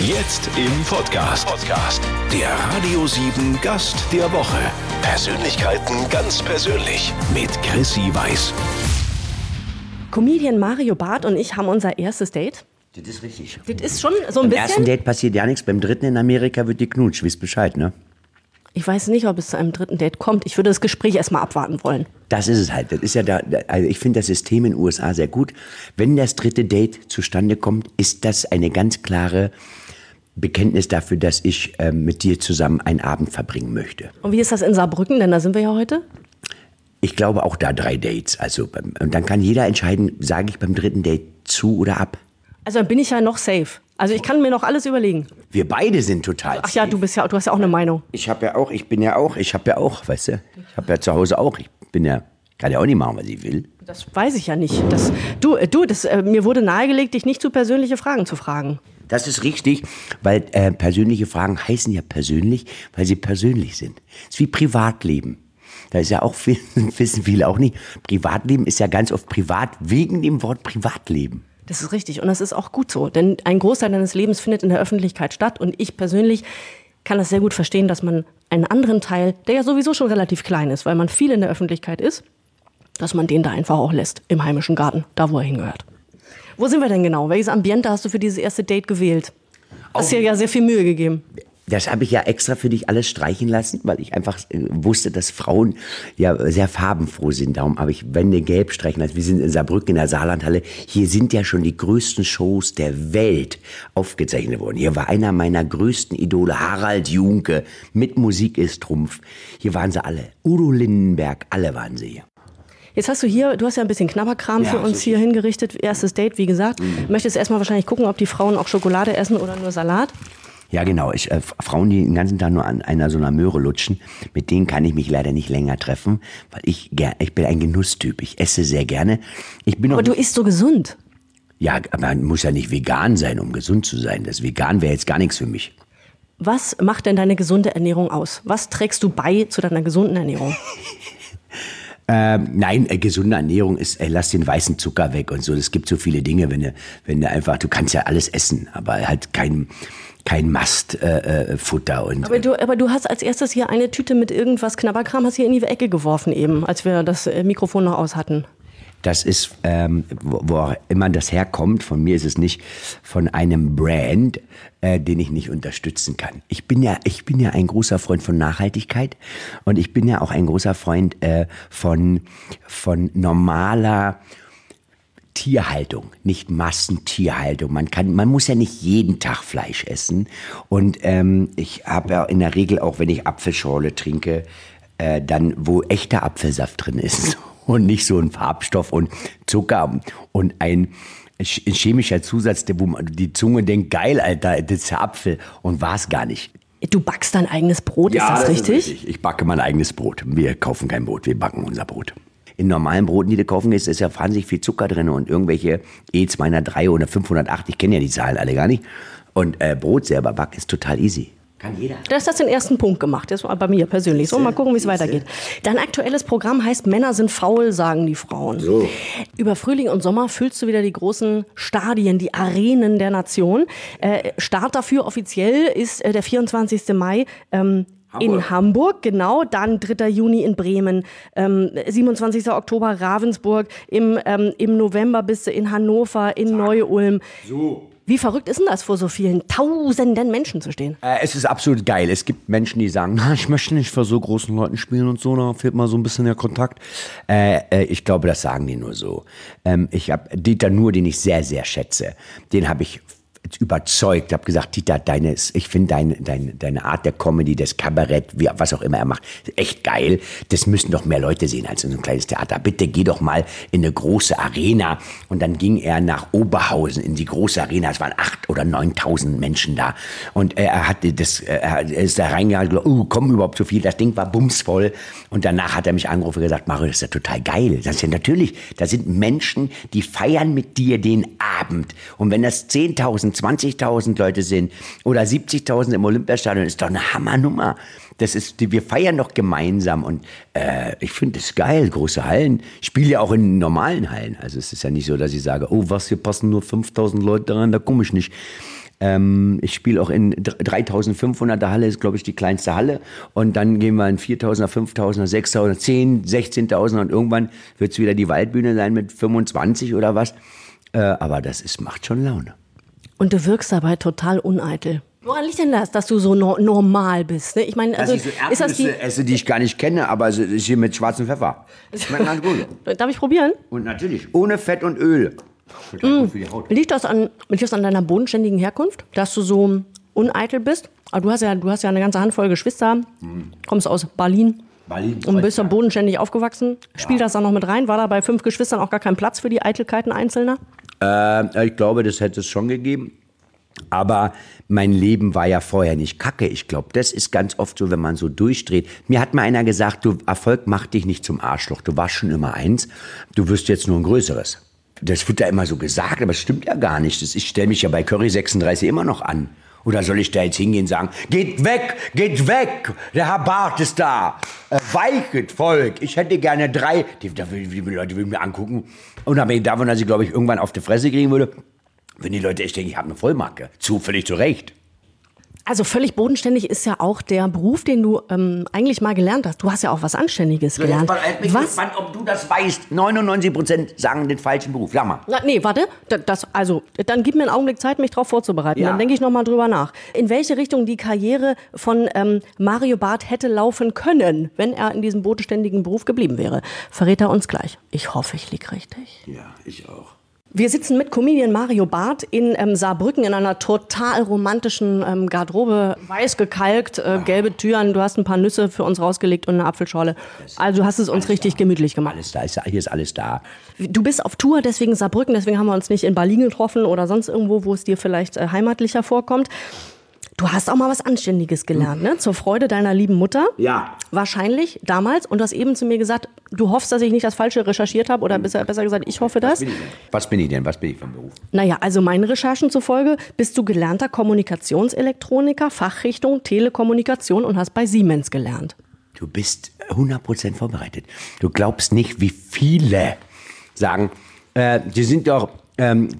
Jetzt im Podcast. Podcast. Der Radio 7 Gast der Woche. Persönlichkeiten ganz persönlich mit Chrissy Weiß. Comedian Mario Barth und ich haben unser erstes Date. Das ist richtig. Das ist schon so ein Beim bisschen. ersten Date passiert ja nichts, beim dritten in Amerika wird die Knutsch, wisst Bescheid, ne? Ich weiß nicht, ob es zu einem dritten Date kommt. Ich würde das Gespräch erstmal abwarten wollen. Das ist es halt. Das ist ja da, also ich finde das System in den USA sehr gut. Wenn das dritte Date zustande kommt, ist das eine ganz klare Bekenntnis dafür, dass ich äh, mit dir zusammen einen Abend verbringen möchte. Und wie ist das in Saarbrücken? Denn da sind wir ja heute. Ich glaube auch da drei Dates. Also, beim- und dann kann jeder entscheiden, sage ich beim dritten Date zu oder ab. Also dann bin ich ja noch safe. Also ich kann mir noch alles überlegen. Wir beide sind total. Ach ja, du bist ja, du hast ja auch eine Meinung. Ich habe ja auch, ich bin ja auch, ich habe ja auch, weißt du, ich habe ja zu Hause auch, ich bin ja, kann ja auch nicht machen, was ich will. Das weiß ich ja nicht. Das, du, äh, du, das, äh, mir wurde nahegelegt, dich nicht zu persönliche Fragen zu fragen. Das ist richtig, weil äh, persönliche Fragen heißen ja persönlich, weil sie persönlich sind. Es ist wie Privatleben. Da ist ja auch, viel, wissen viele auch nicht, Privatleben ist ja ganz oft privat wegen dem Wort Privatleben. Das ist richtig und das ist auch gut so, denn ein Großteil deines Lebens findet in der Öffentlichkeit statt und ich persönlich kann das sehr gut verstehen, dass man einen anderen Teil, der ja sowieso schon relativ klein ist, weil man viel in der Öffentlichkeit ist, dass man den da einfach auch lässt, im heimischen Garten, da wo er hingehört. Wo sind wir denn genau? Welches Ambiente hast du für dieses erste Date gewählt? Hast dir ja sehr viel Mühe gegeben. Das habe ich ja extra für dich alles streichen lassen, weil ich einfach äh, wusste, dass Frauen ja sehr farbenfroh sind. Darum habe ich Wände gelb streichen lassen. Wir sind in Saarbrücken in der Saarlandhalle. Hier sind ja schon die größten Shows der Welt aufgezeichnet worden. Hier war einer meiner größten Idole, Harald Junke, mit Musik ist Trumpf. Hier waren sie alle. Udo Lindenberg, alle waren sie hier. Jetzt hast du hier, du hast ja ein bisschen Knabberkram Ja, für uns hier hingerichtet. Erstes Date, wie gesagt. Möchtest erstmal wahrscheinlich gucken, ob die Frauen auch Schokolade essen oder nur Salat. Ja, genau. Ich, äh, Frauen, die den ganzen Tag nur an einer so einer Möhre lutschen, mit denen kann ich mich leider nicht länger treffen, weil ich, ich bin ein Genusstyp. Ich esse sehr gerne. Ich bin Aber du isst so gesund. Ja, aber man muss ja nicht vegan sein, um gesund zu sein. Das Vegan wäre jetzt gar nichts für mich. Was macht denn deine gesunde Ernährung aus? Was trägst du bei zu deiner gesunden Ernährung? Ähm, nein, äh, gesunde Ernährung ist, äh, lass den weißen Zucker weg und so. Es gibt so viele Dinge, wenn du, wenn du einfach, du kannst ja alles essen, aber halt kein, kein Mastfutter äh, Aber du, aber du hast als erstes hier eine Tüte mit irgendwas Knabberkram, hast hier in die Ecke geworfen eben, als wir das äh, Mikrofon noch aus hatten. Das ist, ähm, wo, wo auch immer das herkommt, von mir ist es nicht von einem Brand, äh, den ich nicht unterstützen kann. Ich bin ja, ich bin ja ein großer Freund von Nachhaltigkeit und ich bin ja auch ein großer Freund äh, von, von normaler Tierhaltung, nicht Massentierhaltung. Man kann, man muss ja nicht jeden Tag Fleisch essen. Und ähm, ich habe ja in der Regel auch, wenn ich Apfelschorle trinke, äh, dann wo echter Apfelsaft drin ist und nicht so ein Farbstoff und Zucker und ein ch- chemischer Zusatz, der- wo man die Zunge denkt, geil, Alter, das ist ja Apfel und war es gar nicht. Du backst dein eigenes Brot, ist das, richtig? Ich backe mein eigenes Brot. Wir kaufen kein Brot, wir backen unser Brot. In normalen Broten, die du kaufen gehst, ist ja wahnsinnig viel Zucker drin und irgendwelche E203 oder 508, ich kenne ja die Zahlen alle gar nicht. Und äh, Brot selber backen ist total easy. Kann jeder. Du hast das den ersten Punkt gemacht, das war bei mir persönlich. So, mal gucken, wie es weitergeht. Dein aktuelles Programm heißt Männer sind faul, sagen die Frauen. So. Über Frühling und Sommer füllst du wieder die großen Stadien, die Arenen der Nation. Äh, Start dafür offiziell ist äh, der 24. Mai. Ähm, In Hamburg, genau, dann 3. Juni in Bremen, ähm, 27. Oktober Ravensburg, im, ähm, im November bist du in Hannover, in Neu-Ulm. Wie verrückt ist denn das, vor so vielen tausenden Menschen zu stehen? Äh, es ist absolut geil. Es gibt Menschen, die sagen, na, ich möchte nicht vor so großen Leuten spielen und so, da fehlt mal so ein bisschen der Kontakt. Äh, äh, ich glaube, das sagen die nur so. Ähm, ich habe Dieter Nuhr, den ich sehr, sehr schätze, den habe ich überzeugt, habe gesagt, Dieter, deine, ich finde deine, deine, deine Art der Comedy, des Kabarett, wie, was auch immer er macht, echt geil. Das müssen doch mehr Leute sehen als in so ein kleines Theater. Bitte geh doch mal in eine große Arena. Und dann ging er nach Oberhausen in die große Arena. Es waren acht oder neuntausend Menschen da. Und er hatte das, er ist da reingegangen, gesagt, oh, kommen überhaupt so viel. Das Ding war bumsvoll. Und danach hat er mich angerufen und gesagt, Mario, das ist ja total geil. Das ist ja natürlich, da sind Menschen, die feiern mit dir den Abend. Und wenn das 10.000, 20.000 Leute sind oder 70.000 im Olympiastadion, ist doch eine Hammernummer. Das ist, wir feiern doch gemeinsam und äh, ich finde es geil, große Hallen. Ich spiele ja auch in normalen Hallen. Also es ist ja nicht so, dass ich sage, oh was, hier passen nur 5.000 Leute rein, da komme ich nicht. Ähm, ich spiele auch in 3500er Halle, ist glaube ich die kleinste Halle. Und dann gehen wir in 4000er, 5000er, 6000er, 10, 16.000er und irgendwann wird es wieder die Waldbühne sein mit 25 oder was. Äh, aber das ist, macht schon Laune. Und du wirkst dabei total uneitel. Woran liegt denn das, dass du so no normal bist? Ne? Ich meine, also so ist das die. Esse, die ich gar nicht kenne, aber es ist hier mit schwarzem Pfeffer. Schmeckt ganz gut. Darf ich probieren? Und natürlich ohne Fett und Öl. Haut. Liegt das an, liegt das an deiner bodenständigen Herkunft, dass du so uneitel bist? Aber du hast ja, du hast ja eine ganze Handvoll Geschwister, kommst aus Berlin. Und bist ja ja. bodenständig aufgewachsen. Spielt das da noch mit rein? War da bei fünf Geschwistern auch gar kein Platz für die Eitelkeiten Einzelner? Äh, ich glaube, das hätte es schon gegeben. Aber mein Leben war ja vorher nicht kacke. Ich glaube, das ist ganz oft so, wenn man so durchdreht. Mir hat mal einer gesagt, du, Erfolg macht dich nicht zum Arschloch. Du warst schon immer eins. Du wirst jetzt nur ein größeres. Das wird da immer so gesagt, aber es stimmt ja gar nicht. Das, ich stelle mich ja bei Curry 36 immer noch an. Oder soll ich da jetzt hingehen und sagen, geht weg, geht weg, der Herr Barth ist da. Äh, weichet Volk, ich hätte gerne drei. Die, die, Leute würden mir angucken. Unabhängig davon, dass ich, glaube ich, irgendwann auf die Fresse kriegen würde, wenn die Leute echt denken, ich habe eine Vollmarke. Zu, völlig zu Recht. Also völlig bodenständig ist ja auch der Beruf, den du ähm, eigentlich mal gelernt hast. Du hast ja auch was Anständiges gelernt. Was? Mann, ob du das weißt, 99 Prozent sagen den falschen Beruf. Sag mal. Na, nee, warte. Da- Das, also, dann gib mir einen Augenblick Zeit, mich darauf vorzubereiten. Ja. Dann denke ich noch mal drüber nach. In welche Richtung die Karriere von ähm, Mario Barth hätte laufen können, wenn er in diesem bodenständigen Beruf geblieben wäre, verrät er uns gleich. Ich hoffe, ich lieg richtig. Ja, ich auch. Wir sitzen mit Comedian Mario Barth in ähm, Saarbrücken in einer total romantischen ähm, Garderobe, weiß gekalkt, äh, gelbe Türen. Du hast ein paar Nüsse für uns rausgelegt und eine Apfelschorle. Also du hast es uns richtig gemütlich gemacht. Alles da, ist, hier ist alles da. Du bist auf Tour, deswegen Saarbrücken, deswegen haben wir uns nicht in Berlin getroffen oder sonst irgendwo, wo es dir vielleicht äh, heimatlicher vorkommt. Du hast auch mal was Anständiges gelernt, ne? Zur Freude deiner lieben Mutter. Ja. Wahrscheinlich damals. Und du hast eben zu mir gesagt, du hoffst, dass ich nicht das Falsche recherchiert habe oder besser, besser gesagt, ich hoffe das. Bin ich denn? Was bin ich denn? Was bin ich vom Beruf? Naja, also meinen Recherchen zufolge bist du gelernter Kommunikationselektroniker, Fachrichtung Telekommunikation und hast bei Siemens gelernt. Du bist 100% vorbereitet. Du glaubst nicht, wie viele sagen, äh, sie sind doch ähm,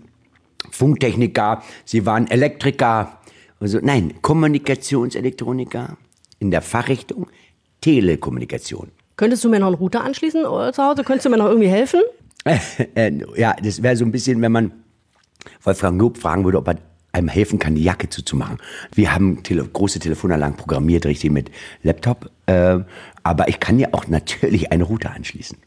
Funktechniker, sie waren Elektriker. Also, nein, Kommunikationselektroniker in der Fachrichtung Telekommunikation. Könntest du mir noch einen Router anschließen äh, zu Hause? Könntest du mir noch irgendwie helfen? äh, ja, das wäre so ein bisschen, wenn man Wolfgang Lob fragen würde, ob er einem helfen kann, die Jacke zuzumachen. Wir haben tele große Telefonanlagen programmiert, richtig mit Laptop. Äh, aber ich kann ja auch natürlich einen Router anschließen.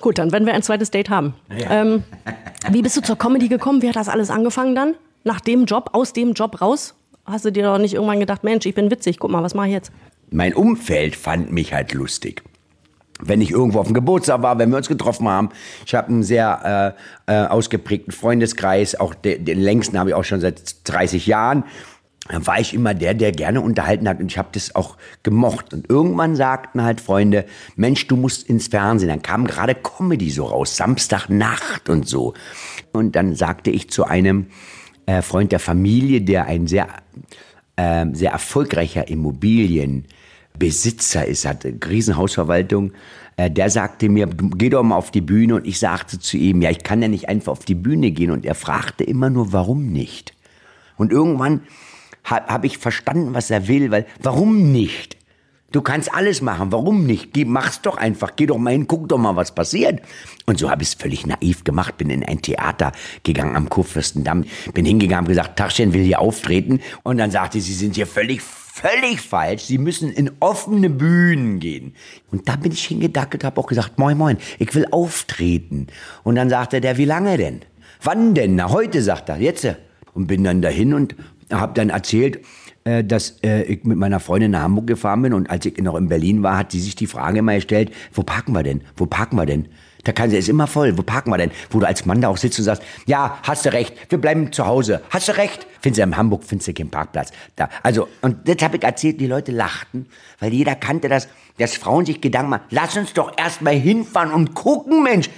Gut, dann werden wir ein zweites Date haben. Ähm, wie bist du zur Comedy gekommen? Wie hat das alles angefangen dann? Nach dem Job, aus dem Job raus? Hast du dir doch nicht irgendwann gedacht, Mensch, ich bin witzig, guck mal, was mache ich jetzt? Mein Umfeld fand mich halt lustig. Wenn ich irgendwo auf dem Geburtstag war, wenn wir uns getroffen haben. Ich habe einen sehr äh, äh, ausgeprägten Freundeskreis, auch den, den längsten habe ich auch schon seit 30 Jahren. Dann war ich immer der, der gerne unterhalten hat und ich habe das auch gemocht. Und irgendwann sagten halt Freunde, Mensch, du musst ins Fernsehen. Dann kam gerade Comedy so raus, Samstagnacht und so. Und dann sagte ich zu einem äh, Freund der Familie, der ein sehr, äh, sehr erfolgreicher Immobilienbesitzer ist, hat eine Riesenhausverwaltung, äh, der sagte mir, geh doch mal auf die Bühne. Und ich sagte zu ihm, ja, ich kann ja nicht einfach auf die Bühne gehen. Und er fragte immer nur, warum nicht? Und irgendwann habe hab ich verstanden, was er will, weil warum nicht? Du kannst alles machen, warum nicht? Geh, mach's doch einfach, geh doch mal hin, guck doch mal, was passiert. Und so habe ich es völlig naiv gemacht, bin in ein Theater gegangen am Kurfürstendamm, bin hingegangen, habe gesagt, Tachchen will hier auftreten. Und dann sagte sie, sie sind hier völlig, völlig falsch, sie müssen in offene Bühnen gehen. Und da bin ich hingedackelt, habe auch gesagt, moin, moin, ich will auftreten. Und dann sagte der, wie lange denn? Wann denn? Na, heute, sagt er, jetzt. Und bin dann dahin und habe dann erzählt, äh, dass äh, ich mit meiner Freundin nach Hamburg gefahren bin und als ich noch in Berlin war, hat sie sich die Frage immer gestellt, wo parken wir denn? Wo parken wir denn? Da kann sie, ist immer voll, wo parken wir denn? Wo du als Mann da auch sitzt und sagst, ja, hast du recht, wir bleiben zu Hause. Hast du recht? Findest du in Hamburg, findest du keinen Parkplatz. Da, also, und das habe ich erzählt, die Leute lachten, weil jeder kannte das, dass Frauen sich Gedanken machen, lass uns doch erst mal hinfahren und gucken, Mensch.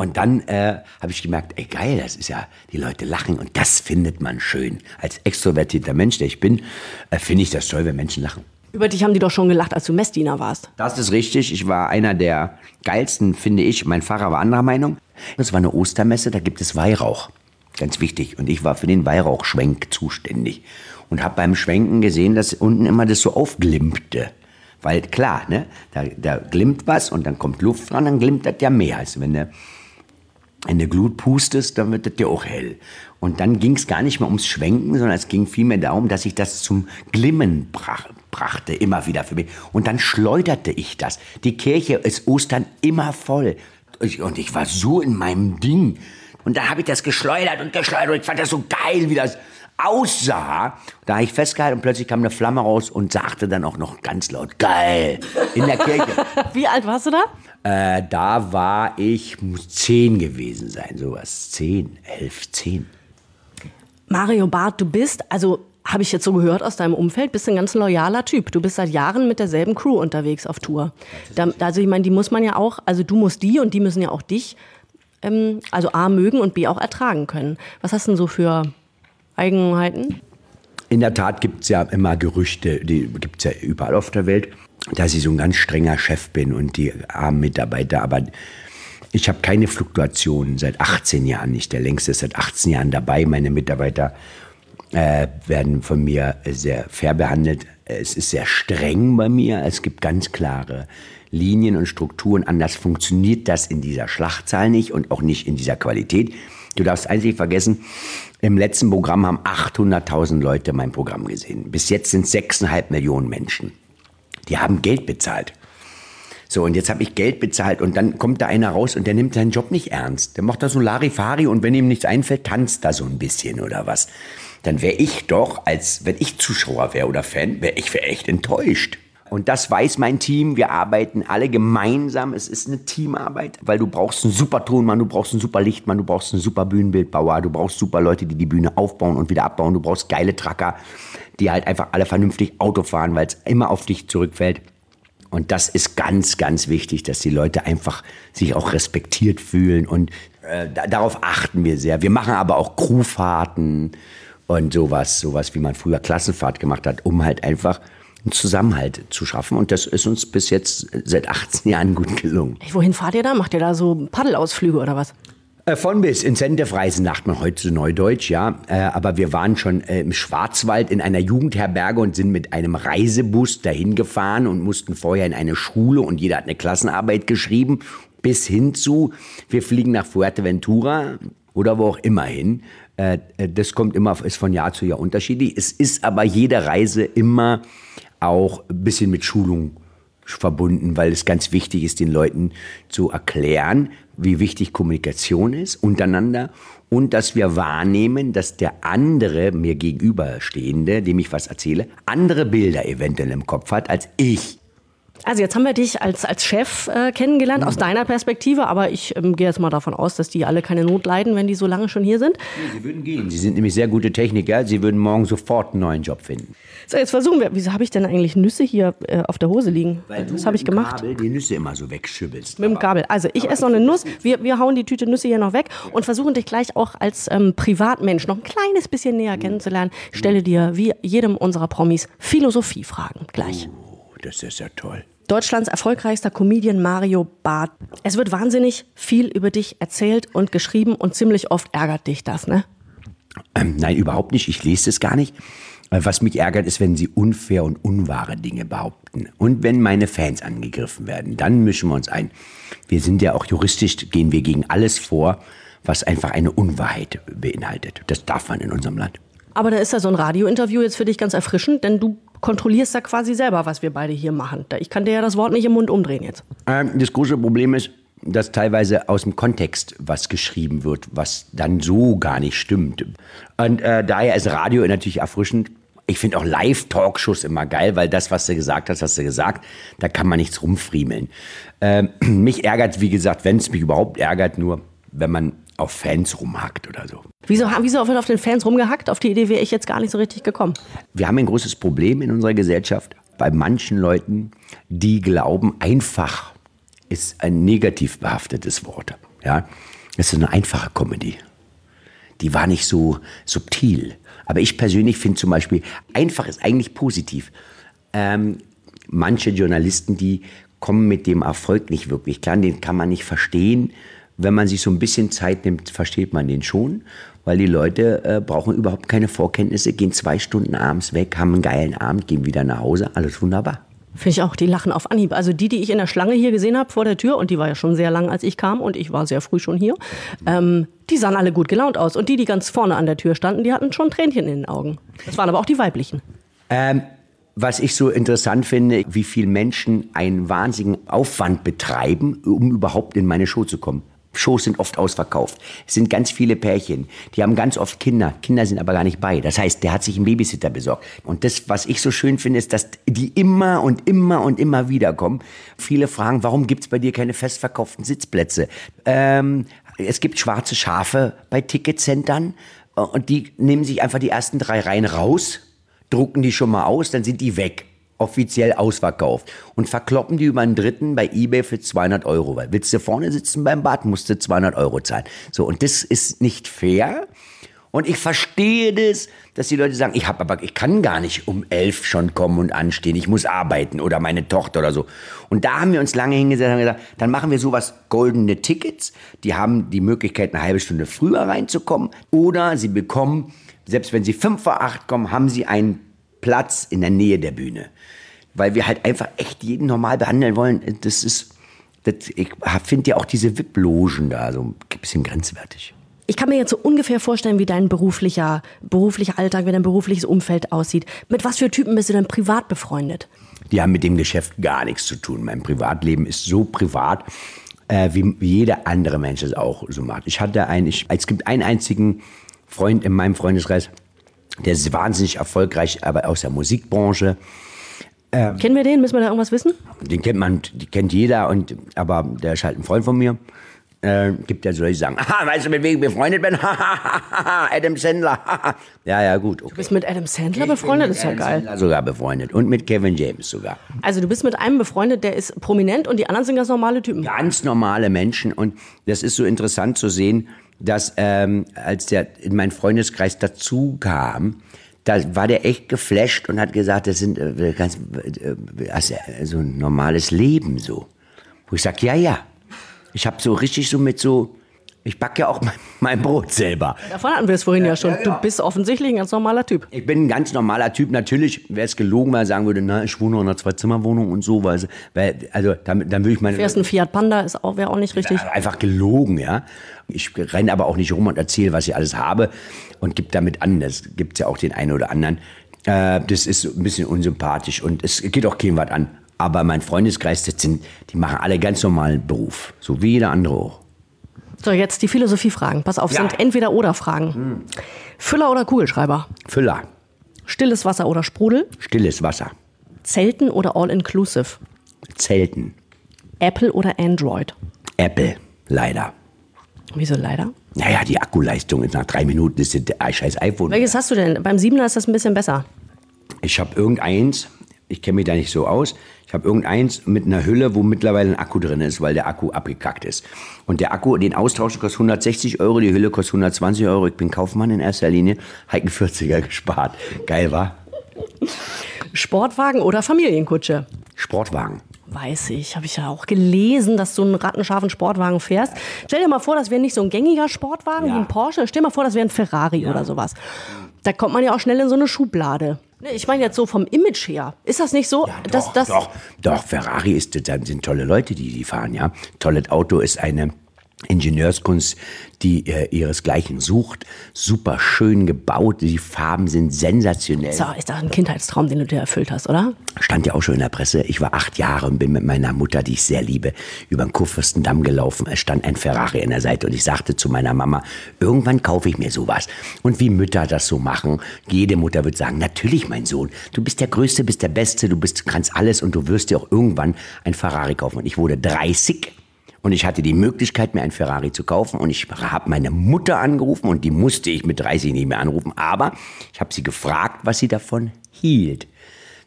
Und dann äh, habe ich gemerkt, ey geil, das ist ja, die Leute lachen und das findet man schön. Als extrovertierter Mensch, der ich bin, äh, finde ich das toll, wenn Menschen lachen. Über dich haben die doch schon gelacht, als du Messdiener warst. Das ist richtig. Ich war einer der geilsten, finde ich. Mein Pfarrer war anderer Meinung. Das war eine Ostermesse, da gibt es Weihrauch. Ganz wichtig. Und ich war für den Weihrauchschwenk zuständig. Und habe beim Schwenken gesehen, dass unten immer das so aufglimmte. Weil klar, ne, da, da glimmt was und dann kommt Luft dran, dann glimmt das ja mehr. Also wenn du in der Glut pustest, dann wird das ja auch hell. Und dann ging es gar nicht mehr ums Schwenken, sondern es ging vielmehr darum, dass ich das zum Glimmen brach, brachte, immer wieder für mich. Und dann schleuderte ich das. Die Kirche ist Ostern immer voll. Und ich war so in meinem Ding. Und da habe ich das geschleudert und geschleudert. Und ich fand das so geil, wie das aussah. Da habe ich festgehalten und plötzlich kam eine Flamme raus und sagte dann auch noch ganz laut, geil, in der Kirche. Wie alt warst du da? Äh, da war ich, muss zehn gewesen sein, sowas. Zehn, elf, zehn. Mario Barth, du bist, also habe ich jetzt so gehört aus deinem Umfeld, bist ein ganz loyaler Typ. Du bist seit Jahren mit derselben Crew unterwegs auf Tour. Da, also ich meine, die muss man ja auch, also du musst die und die müssen ja auch dich, ähm, also A mögen und B auch ertragen können. Was hast du denn so für Eigenheiten? In der Tat gibt es ja immer Gerüchte, die gibt es ja überall auf der Welt, dass ich so ein ganz strenger Chef bin und die armen Mitarbeiter, aber ich habe keine Fluktuationen seit 18 Jahren nicht. Der längste ist seit 18 Jahren dabei. Meine Mitarbeiter äh, werden von mir sehr fair behandelt. Es ist sehr streng bei mir. Es gibt ganz klare Linien und Strukturen. Anders funktioniert das in dieser Schlachtzahl nicht und auch nicht in dieser Qualität. Du darfst einzig vergessen, im letzten Programm haben 800.000 Leute mein Programm gesehen. Bis jetzt sind 6,5 Millionen Menschen. Die haben Geld bezahlt. So, und jetzt habe ich Geld bezahlt und dann kommt da einer raus und der nimmt seinen Job nicht ernst. Der macht da so Larifari und wenn ihm nichts einfällt, tanzt da so ein bisschen oder was. Dann wäre ich doch, als wenn ich Zuschauer wäre oder Fan, wäre ich wär echt enttäuscht. Und das weiß mein Team. Wir arbeiten alle gemeinsam. Es ist eine Teamarbeit, weil du brauchst einen super Tonmann, du brauchst einen super Lichtmann, du brauchst einen super Bühnenbildbauer, du brauchst super Leute, die die Bühne aufbauen und wieder abbauen. Du brauchst geile Tracker, die halt einfach alle vernünftig Auto fahren, weil es immer auf dich zurückfällt. Und das ist ganz, ganz wichtig, dass die Leute einfach sich auch respektiert fühlen. Und äh, darauf achten wir sehr. Wir machen aber auch Crewfahrten und sowas, sowas, wie man früher Klassenfahrt gemacht hat, um halt einfach einen Zusammenhalt zu schaffen. Und das ist uns bis jetzt seit 18 Jahren gut gelungen. Wohin fahrt ihr da? Macht ihr da so Paddelausflüge oder was? Äh, von bis. Incentive-Reisen sagt man heute so neudeutsch, ja. Äh, aber wir waren schon äh, im Schwarzwald in einer Jugendherberge und sind mit einem Reisebus dahin gefahren und mussten vorher in eine Schule und jeder hat eine Klassenarbeit geschrieben. Bis hin zu, wir fliegen nach Fuerteventura oder wo auch immer hin. Das kommt immer, ist von Jahr zu Jahr unterschiedlich. Es ist aber jede Reise immer auch ein bisschen mit Schulung verbunden, weil es ganz wichtig ist, den Leuten zu erklären, wie wichtig Kommunikation ist untereinander und dass wir wahrnehmen, dass der andere mir gegenüberstehende, dem ich was erzähle, andere Bilder eventuell im Kopf hat als ich. Also jetzt haben wir dich als, als Chef äh, kennengelernt, aus deiner Perspektive, aber ich ähm, gehe jetzt mal davon aus, dass die alle keine Not leiden, wenn die so lange schon hier sind. Nee, sie würden gehen. Sie sind nämlich sehr gute Techniker. Sie würden morgen sofort einen neuen Job finden. So, jetzt versuchen wir. Wieso habe ich denn eigentlich Nüsse hier äh, auf der Hose liegen? Weil das habe ich gemacht. Kabel die Nüsse immer so wegschübbelst. Mit dem Kabel. Also ich esse noch eine Nuss. Wir, wir hauen die Tüte Nüsse hier noch weg und versuchen dich gleich auch als ähm, Privatmensch noch ein kleines bisschen näher kennenzulernen. Stelle dir wie jedem unserer Promis Philosophiefragen gleich. Oh, das ist ja toll. Deutschlands erfolgreichster Comedian Mario Barth. Es wird wahnsinnig viel über dich erzählt und geschrieben und ziemlich oft ärgert dich das, ne? Ähm, nein, überhaupt nicht. Ich lese es gar nicht. Äh, Was mich ärgert, ist, wenn sie unfair und unwahre Dinge behaupten. Und wenn meine Fans angegriffen werden, dann mischen wir uns ein. Wir sind ja auch juristisch, gehen wir gegen alles vor, was einfach eine Unwahrheit beinhaltet. Das darf man in unserem Land. Aber da ist ja so ein Radiointerview jetzt für dich ganz erfrischend, denn du kontrollierst da quasi selber, was wir beide hier machen. Ich kann dir ja das Wort nicht im Mund umdrehen jetzt. Ähm, das große Problem ist, dass teilweise aus dem Kontext was geschrieben wird, was dann so gar nicht stimmt. Und äh, daher ist Radio natürlich erfrischend. Ich finde auch Live-Talkshows immer geil, weil das, was du gesagt hast, hast du gesagt. Da kann man nichts rumfriemeln. Ähm, mich ärgert, wie gesagt, wenn es mich überhaupt ärgert, nur wenn man auf Fans rumhackt oder so. Wieso, wieso wird auf den Fans rumgehackt? Auf die Idee wäre ich jetzt gar nicht so richtig gekommen. Wir haben ein großes Problem in unserer Gesellschaft bei manchen Leuten, die glauben, einfach ist ein negativ behaftetes Wort. Ja, es ist eine einfache Comedy. Die war nicht so subtil. Aber ich persönlich finde zum Beispiel, einfach ist eigentlich positiv. Ähm, manche Journalisten, die kommen mit dem Erfolg nicht wirklich klar, den kann man nicht verstehen, wenn man sich so ein bisschen Zeit nimmt, versteht man den schon, weil die Leute äh, brauchen überhaupt keine Vorkenntnisse, gehen zwei Stunden abends weg, haben einen geilen Abend, gehen wieder nach Hause, alles wunderbar. Finde ich auch, die lachen auf Anhieb. Also die, die ich in der Schlange hier gesehen habe vor der Tür, und die war ja schon sehr lang, als ich kam, und ich war sehr früh schon hier, ähm, die sahen alle gut gelaunt aus. Und die, die ganz vorne an der Tür standen, die hatten schon Tränchen in den Augen. Das waren aber auch die weiblichen. Ähm, was ich so interessant finde, wie viele Menschen einen wahnsinnigen Aufwand betreiben, um überhaupt in meine Show zu kommen. Shows sind oft ausverkauft. Es sind ganz viele Pärchen. Die haben ganz oft Kinder. Kinder sind aber gar nicht bei. Das heißt, der hat sich einen Babysitter besorgt. Und das, was ich so schön finde, ist, dass die immer und immer und immer wieder kommen. Viele fragen, warum gibt's bei dir keine festverkauften Sitzplätze? Ähm, es gibt schwarze Schafe bei Ticketcentern. Und die nehmen sich einfach die ersten drei Reihen raus, drucken die schon mal aus, dann sind die weg offiziell ausverkauft und verkloppen die über einen Dritten bei eBay für 200 Euro. Weil willst du vorne sitzen beim Bad, musst du 200 Euro zahlen. So, und das ist nicht fair. Und ich verstehe das, dass die Leute sagen, ich habe aber, ich kann gar nicht um elf schon kommen und anstehen, ich muss arbeiten oder meine Tochter oder so. Und da haben wir uns lange hingesetzt und gesagt, dann machen wir sowas goldene Tickets. Die haben die Möglichkeit, eine halbe Stunde früher reinzukommen. Oder sie bekommen, selbst wenn sie fünf vor acht kommen, haben sie einen Platz in der Nähe der Bühne. Weil wir halt einfach echt jeden normal behandeln wollen. Das ist, das, ich finde ja auch diese VIP-Logen da so ein bisschen grenzwertig. Ich kann mir jetzt so ungefähr vorstellen, wie dein beruflicher, beruflicher Alltag, wie dein berufliches Umfeld aussieht. Mit was für Typen bist du denn privat befreundet? Die haben mit dem Geschäft gar nichts zu tun. Mein Privatleben ist so privat, äh, wie, wie jeder andere Mensch es auch so macht. Ich hatte einen, ich, es gibt einen einzigen Freund in meinem Freundeskreis, der ist wahnsinnig erfolgreich, aber aus der Musikbranche. Kennen wir den? Müssen wir da irgendwas wissen? Den kennt man, die kennt jeder, und, aber der ist halt ein Freund von mir. Äh, gibt ja so Leute, die sagen, aha, weißt du, mit wem ich befreundet bin? Adam Sandler. ja, ja, gut. Okay. Du bist mit Adam Sandler befreundet? Das ist ja Adam geil. Sandler sogar befreundet und mit Kevin James sogar. Also du bist mit einem befreundet, der ist prominent und die anderen sind ganz normale Typen. Ganz normale Menschen und das ist so interessant zu sehen, dass ähm, als der in meinen Freundeskreis dazu kam, da war der echt geflasht und hat gesagt, das sind äh, ganz äh, also, äh, so ein normales Leben so. Wo ich sag, ja, ja. Ich habe so richtig so mit so, ich backe ja auch mein, mein Brot selber. Davon hatten wir es vorhin ja, schon. Du bist offensichtlich ein ganz normaler Typ. Ich bin ein ganz normaler Typ. Natürlich wäre es gelogen, wenn er sagen würde, na, ich wohne in einer Zwei-Zimmer-Wohnung und so. Weil, weil also damit, dann würde ich meine... Fährst ein Fiat Panda, ist auch, wäre auch nicht richtig. Ja, einfach gelogen, ja. Ich renne aber auch nicht rum und erzähle, was ich alles habe und gebe damit an. Das gibt ja auch den einen oder anderen. Äh, das ist ein bisschen unsympathisch und es geht auch keinem was an. Aber mein Freundeskreis, das sind, die machen alle ganz normalen Beruf. So wie jeder andere auch. So, jetzt die Philosophiefragen. Pass auf, Ja. sind entweder oder Fragen. Füller oder Kugelschreiber? Füller, Stilles Wasser oder Sprudel? stilles Wasser, Zelten oder All-Inclusive? Zelten, Apple oder Android? Apple, leider. Wieso leider? Naja, die Akkuleistung ist nach drei Minuten ist das scheiß iPhone. Welches hast du denn? Beim 7er ist das ein bisschen besser. Ich habe irgendeins, ich kenne mich da nicht so aus, ich habe irgendeins mit einer Hülle, wo mittlerweile ein Akku drin ist, weil der Akku abgekackt ist. Und der Akku, den Austausch kostet 160 Euro, die Hülle kostet 120 Euro. Ich bin Kaufmann in erster Linie, einen 40er gespart. Geil, war? Sportwagen oder Familienkutsche? Sportwagen. Weiß ich, habe ich ja auch gelesen, dass du einen rattenscharfen Sportwagen fährst. Stell dir mal vor, das wäre nicht so ein gängiger Sportwagen Ja. wie ein Porsche. Stell dir mal vor, das wäre ein Ferrari oder sowas. Da kommt man ja auch schnell in so eine Schublade. Ich meine jetzt so vom Image her. Ist das nicht so? dass, doch, dass, doch, doch, Ferrari ist, sind tolle Leute, die die fahren, ja. Tolles Auto ist eine Ingenieurskunst, die äh, ihresgleichen sucht. Super schön gebaut, die Farben sind sensationell. So, ist das ein Kindheitstraum, den du dir erfüllt hast, oder? Stand ja auch schon in der Presse. Ich war acht Jahre und bin mit meiner Mutter, die ich sehr liebe, über den Kurfürstendamm gelaufen. Es stand ein Ferrari an der Seite und ich sagte zu meiner Mama, irgendwann kaufe ich mir sowas. Und wie Mütter das so machen, jede Mutter wird sagen, natürlich mein Sohn, du bist der Größte, bist der Beste, du bist, kannst alles und du wirst dir auch irgendwann ein Ferrari kaufen. Und ich wurde 30 und ich hatte die Möglichkeit, mir ein Ferrari zu kaufen. Und ich habe meine Mutter angerufen und die musste ich mit 30 nicht mehr anrufen. Aber ich habe sie gefragt, was sie davon hielt.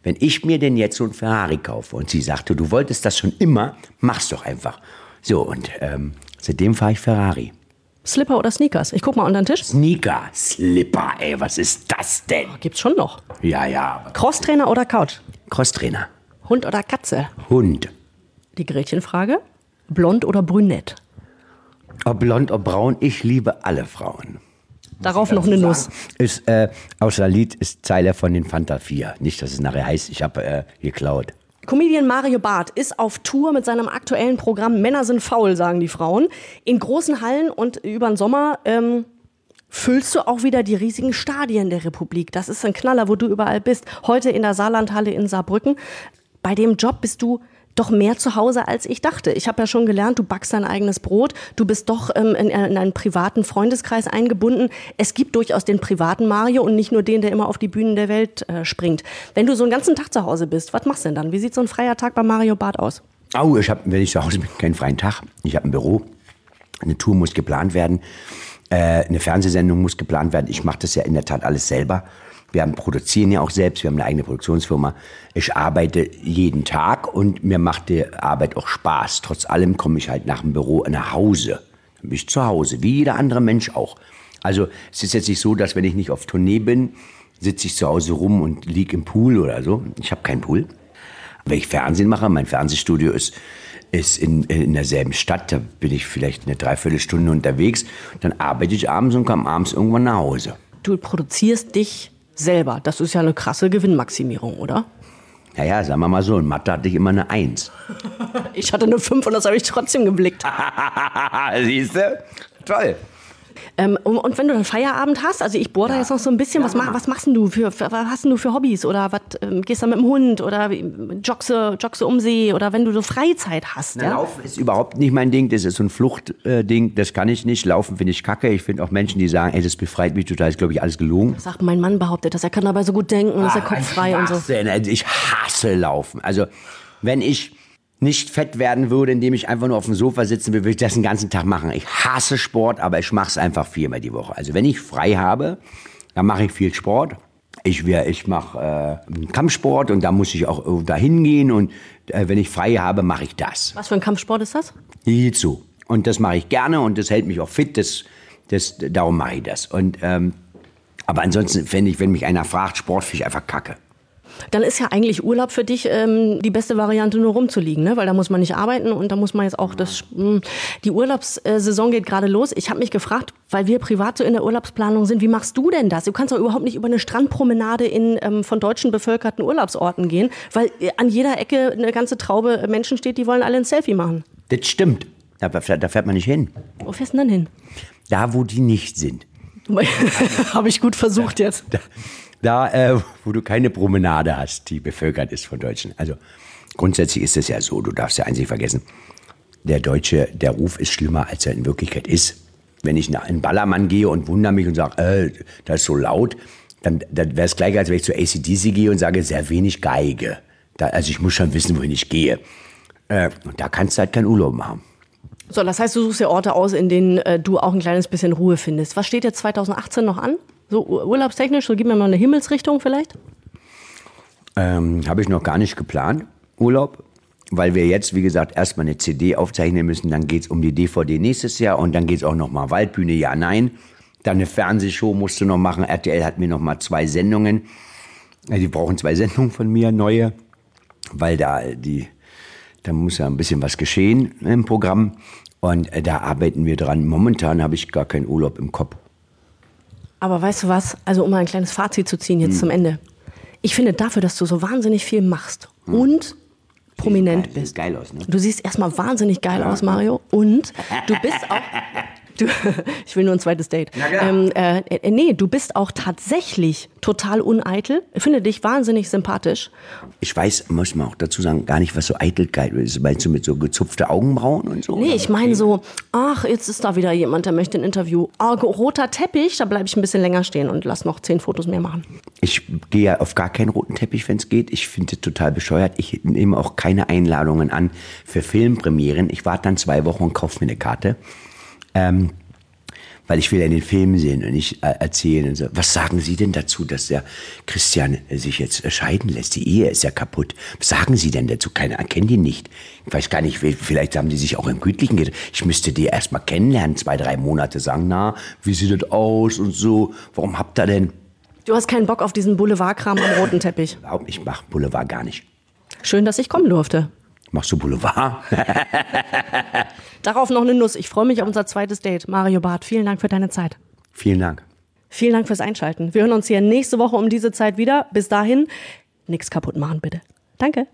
Wenn ich mir denn jetzt so ein Ferrari kaufe und sie sagte, du wolltest das schon immer, mach's doch einfach. So, und ähm, seitdem fahre ich Ferrari. Slipper oder Sneakers? Ich guck mal unter den Tisch. Sneaker, Slipper, ey, was ist das denn? Gibt's schon noch. Ja, ja, Crosstrainer oder Couch? Crosstrainer, Hund oder Katze? Hund, Die Gretchenfrage. Blond oder brünett? Ob blond, ob braun, ich liebe alle Frauen. Darauf noch eine Nuss. Ist, äh, außer Lied ist Zeile von den Fanta 4. Nicht, dass es nachher heißt, ich habe äh, geklaut. Comedian Mario Barth ist auf Tour mit seinem aktuellen Programm Männer sind faul, sagen die Frauen. In großen Hallen und über den Sommer ähm, füllst du auch wieder die riesigen Stadien der Republik. Das ist ein Knaller, wo du überall bist. Heute in der Saarlandhalle in Saarbrücken. Bei dem Job bist du doch mehr zu Hause, als ich dachte. Ich habe ja schon gelernt, du backst dein eigenes Brot, du bist doch ähm, in, in, einen privaten Freundeskreis eingebunden. Es gibt durchaus den privaten Mario und nicht nur den, der immer auf die Bühnen der Welt äh, springt. Wenn du so einen ganzen Tag zu Hause bist, was machst du denn dann? Wie sieht so ein freier Tag bei Mario Barth aus? Oh, ich habe, wenn ich zu Hause bin, keinen freien Tag. Ich habe ein Büro. Eine Tour muss geplant werden. Äh, eine Fernsehsendung muss geplant werden. Ich mache das ja in der Tat alles selber. Wir haben, produzieren ja auch selbst, wir haben eine eigene Produktionsfirma. Ich arbeite jeden Tag und mir macht die Arbeit auch Spaß. Trotz allem komme ich halt nach dem Büro nach Hause. Dann bin ich zu Hause, wie jeder andere Mensch auch. Also es ist jetzt nicht so, dass wenn ich nicht auf Tournee bin, sitze ich zu Hause rum und liege im Pool oder so. Ich habe keinen Pool. Wenn ich Fernsehen mache, mein Fernsehstudio ist, ist in, in derselben Stadt, da bin ich vielleicht eine Dreiviertelstunde unterwegs. Dann arbeite ich abends und komme abends irgendwann nach Hause. Du produzierst dich selber. Das ist ja eine krasse Gewinnmaximierung, oder? Naja, sagen wir mal so, in Mathe hatte ich immer eine Eins. Ich hatte eine 5 und das habe ich trotzdem geblickt. Siehst du? Toll. Ähm, und, und wenn du dann Feierabend hast, also ich bohre da jetzt noch so ein bisschen, was, ma was machst du für, für, was hast du für Hobbys oder was ähm, gehst du mit dem Hund oder joggst du, um See oder wenn du so Freizeit hast? Na, ja? Laufen ist überhaupt nicht mein Ding, das ist so ein Fluchtding, das kann ich nicht. Laufen finde ich kacke. Ich finde auch Menschen, die sagen, ey, das befreit mich total, ist glaube ich alles gelogen. Sagt mein Mann behauptet, dass er kann dabei so gut denken, ist er Ah, ein kopffrei und so. Also Ich hasse Laufen. Also wenn ich nicht fett werden würde, indem ich einfach nur auf dem Sofa sitzen würde, würde ich das den ganzen Tag machen. Ich hasse Sport, aber ich mache es einfach viermal die Woche. Also wenn ich frei habe, dann mache ich viel Sport. Ich, ich mache äh, Kampfsport und da muss ich auch dahin gehen und äh, wenn ich frei habe, mache ich das. Was für ein Kampfsport ist das? Jiu-Jitsu. Und das mache ich gerne und das hält mich auch fit. Das, das, darum mache ich das. Und, ähm, aber ansonsten fände ich, wenn mich einer fragt, Sport finde ich einfach kacke. Dann ist ja eigentlich Urlaub für dich ähm, die beste Variante, nur rumzuliegen, ne? weil da muss man nicht arbeiten und da muss man jetzt auch das. Mh, die Urlaubssaison geht gerade los. Ich habe mich gefragt, weil wir privat so in der Urlaubsplanung sind, wie machst du denn das? Du kannst doch überhaupt nicht über eine Strandpromenade in ähm, von Deutschen bevölkerten Urlaubsorten gehen, weil äh, an jeder Ecke eine ganze Traube Menschen steht, die wollen alle ein Selfie machen. Das stimmt. Da, da fährt man nicht hin. Wo fährst du denn dann hin? Da, wo die nicht sind. habe ich gut versucht jetzt. Da, da äh, wo du keine Promenade hast, die bevölkert ist von Deutschen. Also grundsätzlich ist es ja so, du darfst ja eins nicht vergessen, der Deutsche, der Ruf ist schlimmer, als er in Wirklichkeit ist. Wenn ich nach in Ballermann gehe und wundere mich und sage, äh, das ist so laut, dann, dann wäre es gleich, als wenn ich zu ACDC gehe und sage, sehr wenig Geige. Da, also ich muss schon wissen, wohin ich gehe. Äh, und da kannst du halt keinen Urlaub machen. So, das heißt, du suchst ja Orte aus, in denen äh, du auch ein kleines bisschen Ruhe findest. Was steht jetzt 2018 noch an? So ur- urlaubstechnisch, so gib mir mal eine Himmelsrichtung vielleicht. Ähm, Habe ich noch gar nicht geplant, Urlaub. Weil wir jetzt, wie gesagt, erstmal eine CD aufzeichnen müssen. Dann geht es um die DVD nächstes Jahr und dann geht es auch nochmal Waldbühne, ja, nein. Dann eine Fernsehshow musst du noch machen. RTL hat mir noch mal zwei Sendungen. Ja, die brauchen zwei Sendungen von mir, neue. Weil da die, da muss ja ein bisschen was geschehen im Programm. Und äh, da arbeiten wir dran. Momentan habe ich gar keinen Urlaub im Kopf. Aber weißt du was? Also, um mal ein kleines Fazit zu ziehen jetzt zum Ende. Ich finde dafür, dass du so wahnsinnig viel machst und prominent Sieht bist. geil aus, ne? Du siehst erstmal wahnsinnig geil aus, Mario. Und du bist auch. Du, ich will nur ein zweites Date. Na klar. Ähm, äh, äh, nee, du bist auch tatsächlich total uneitel. Ich finde dich wahnsinnig sympathisch. Ich weiß, muss man auch dazu sagen, gar nicht, was so Eitelkeit ist. Meinst du mit so gezupfte Augenbrauen und so? Nee, ich meine so, ach, jetzt ist da wieder jemand, der möchte ein Interview. Oh, roter Teppich, da bleibe ich ein bisschen länger stehen und lass noch zehn Fotos mehr machen. Ich gehe ja auf gar keinen roten Teppich, wenn es geht. Ich finde es total bescheuert. Ich nehme auch keine Einladungen an für Filmpremieren. Ich warte dann zwei Wochen und kaufe mir eine Karte. Ähm, weil ich will ja den Film sehen und nicht äh, erzählen. Und so. Was sagen Sie denn dazu, dass der Christian äh, sich jetzt äh, scheiden lässt? Die Ehe ist ja kaputt. Was sagen Sie denn dazu? Keiner erkennt ihn nicht. Ich weiß gar nicht, vielleicht haben die sich auch im Gütlichen gedacht. Ich müsste die erst mal kennenlernen, zwei, drei Monate sagen, na, wie sieht das aus und so. Warum habt ihr denn? Du hast keinen Bock auf diesen Boulevardkram am roten Teppich. Überhaupt ich mach Boulevard gar nicht. Schön, dass ich kommen durfte. Machst du Boulevard? Darauf noch eine Nuss. Ich freue mich auf unser zweites Date. Mario Barth, vielen Dank für deine Zeit. Vielen Dank. Vielen Dank fürs Einschalten. Wir hören uns hier nächste Woche um diese Zeit wieder. Bis dahin, nichts kaputt machen, bitte. Danke.